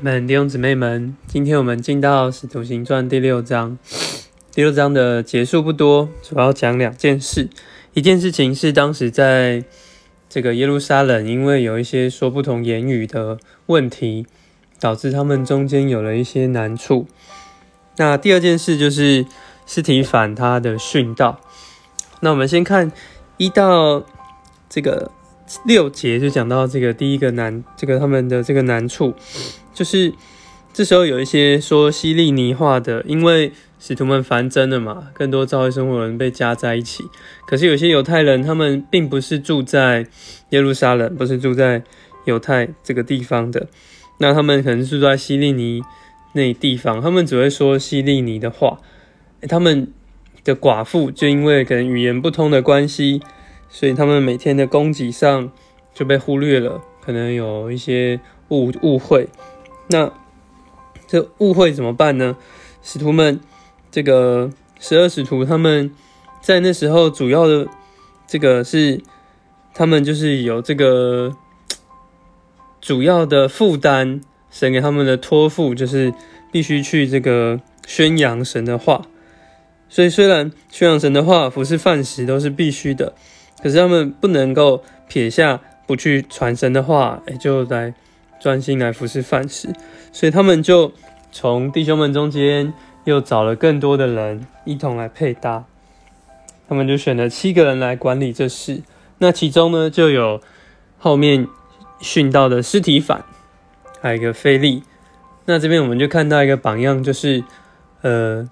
们弟兄姊妹们，今天我们进到《使徒行传》第六章。第六章的结束不多，主要讲两件事。一件事情是当时在这个耶路撒冷，因为有一些说不同言语的问题，导致他们中间有了一些难处。那第二件事就是斯提反他的殉道。那我们先看一到这个六节，就讲到这个第一个难，这个他们的这个难处，就是这时候有一些说希利尼话的，因为使徒们繁增了嘛，更多教会生活人被加在一起。可是有些犹太人，他们并不是住在耶路撒冷，不是住在犹太这个地方的，那他们可能住在希利尼那地方，他们只会说希利尼的话。他们的寡妇就因为可能语言不通的关系，所以他们每天的供给上就被忽略了，可能有一些误误会。那这误会怎么办呢？使徒们。这个十二使徒他们在那时候主要的这个是他们就是有这个主要的负担，神给他们的托付就是必须去这个宣扬神的话。所以虽然宣扬神的话、服侍饭食都是必须的，可是他们不能够撇下不去传神的话，哎，就来专心来服侍饭食。所以他们就从弟兄们中间。又找了更多的人一同来配搭，他们就选了七个人来管理这事。那其中呢，就有后面训到的尸体反，还有一个菲利。那这边我们就看到一个榜样，就是呃，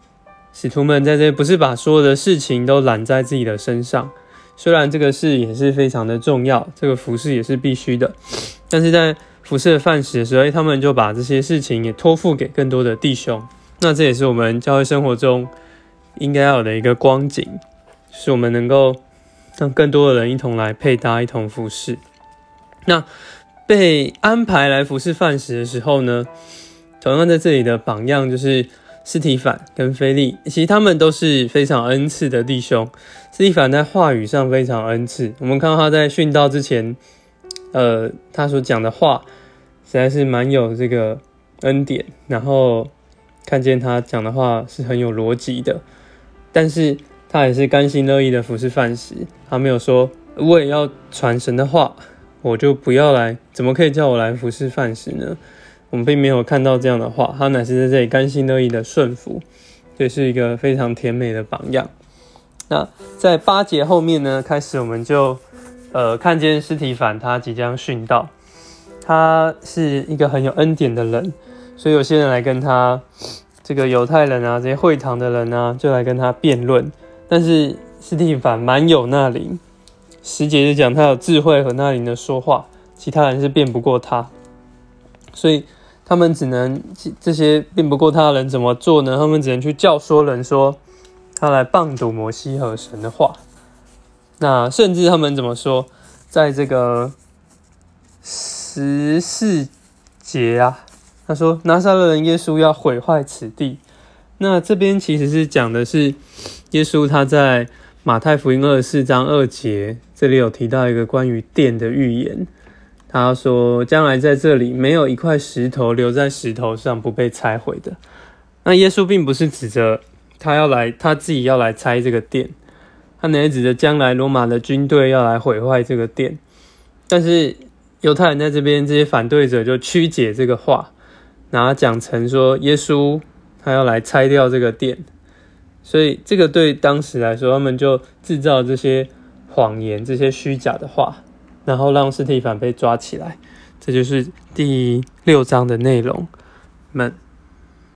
使徒们在这不是把所有的事情都揽在自己的身上，虽然这个事也是非常的重要，这个服饰也是必须的，但是在服侍饭食的时候，他们就把这些事情也托付给更多的弟兄。那这也是我们教会生活中应该要有的一个光景，是我们能够让更多的人一同来配搭、一同服侍。那被安排来服侍饭食的时候呢，同样在这里的榜样就是斯提凡跟菲利，其实他们都是非常恩赐的弟兄。斯提凡在话语上非常恩赐，我们看到他在殉道之前，呃，他所讲的话实在是蛮有这个恩典，然后。看见他讲的话是很有逻辑的，但是他也是甘心乐意的服侍饭食。他没有说我也要传神的话，我就不要来，怎么可以叫我来服侍饭食呢？我们并没有看到这样的话，他乃是在这里甘心乐意的顺服，这是一个非常甜美的榜样。那在八节后面呢，开始我们就呃看见尸体反他即将殉道，他是一个很有恩典的人。所以有些人来跟他，这个犹太人啊，这些会堂的人啊，就来跟他辩论。但是斯蒂凡蛮有那灵，十节就讲他有智慧和那灵的说话，其他人是辩不过他。所以他们只能这些辩不过他的人怎么做呢？他们只能去教唆人说他来棒读摩西和神的话。那甚至他们怎么说，在这个十四节啊。他说：“拿撒勒人耶稣要毁坏此地。”那这边其实是讲的是耶稣他在马太福音二十四章二节，这里有提到一个关于殿的预言。他说：“将来在这里没有一块石头留在石头上不被拆毁的。”那耶稣并不是指着他要来，他自己要来拆这个殿，他乃是指着将来罗马的军队要来毁坏这个殿。但是犹太人在这边这些反对者就曲解这个话。拿讲成说耶稣他要来拆掉这个殿，所以这个对当时来说，他们就制造这些谎言、这些虚假的话，然后让斯蒂凡被抓起来。这就是第六章的内容们。